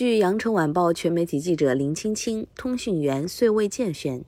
据羊城晚报全媒体记者林青青、通讯员穗卫健宣。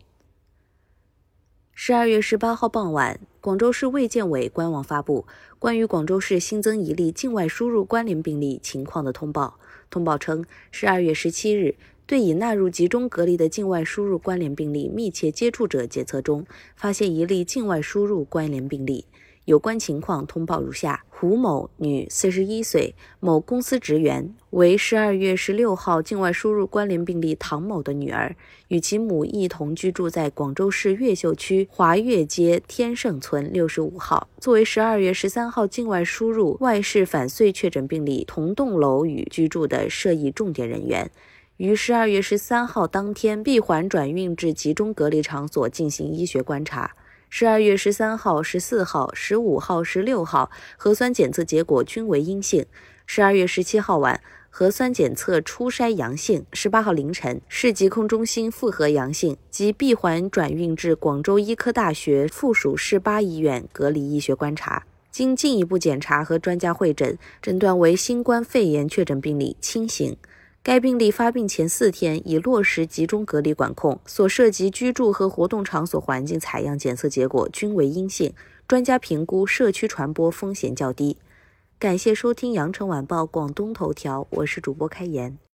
十二月十八号傍晚，广州市卫健委官网发布关于广州市新增一例境外输入关联病例情况的通报。通报称，十二月十七日，对已纳入集中隔离的境外输入关联病例密切接触者检测中，发现一例境外输入关联病例。有关情况通报如下：胡某，女，四十一岁，某公司职员，为十二月十六号境外输入关联病例唐某的女儿，与其母一同居住在广州市越秀区华越街天盛村六十五号。作为十二月十三号境外输入外市返穗确诊病例同栋楼与居住的涉疫重点人员，于十二月十三号当天闭环转运至集中隔离场所进行医学观察。十二月十三号、十四号、十五号、十六号核酸检测结果均为阴性。十二月十七号晚核酸检测初筛阳性，十八号凌晨市疾控中心复核阳性，即闭环转运至广州医科大学附属市八医院隔离医学观察。经进一步检查和专家会诊，诊断为新冠肺炎确诊病例，轻型。该病例发病前四天已落实集中隔离管控，所涉及居住和活动场所环境采样检测结果均为阴性，专家评估社区传播风险较低。感谢收听羊城晚报广东头条，我是主播开言。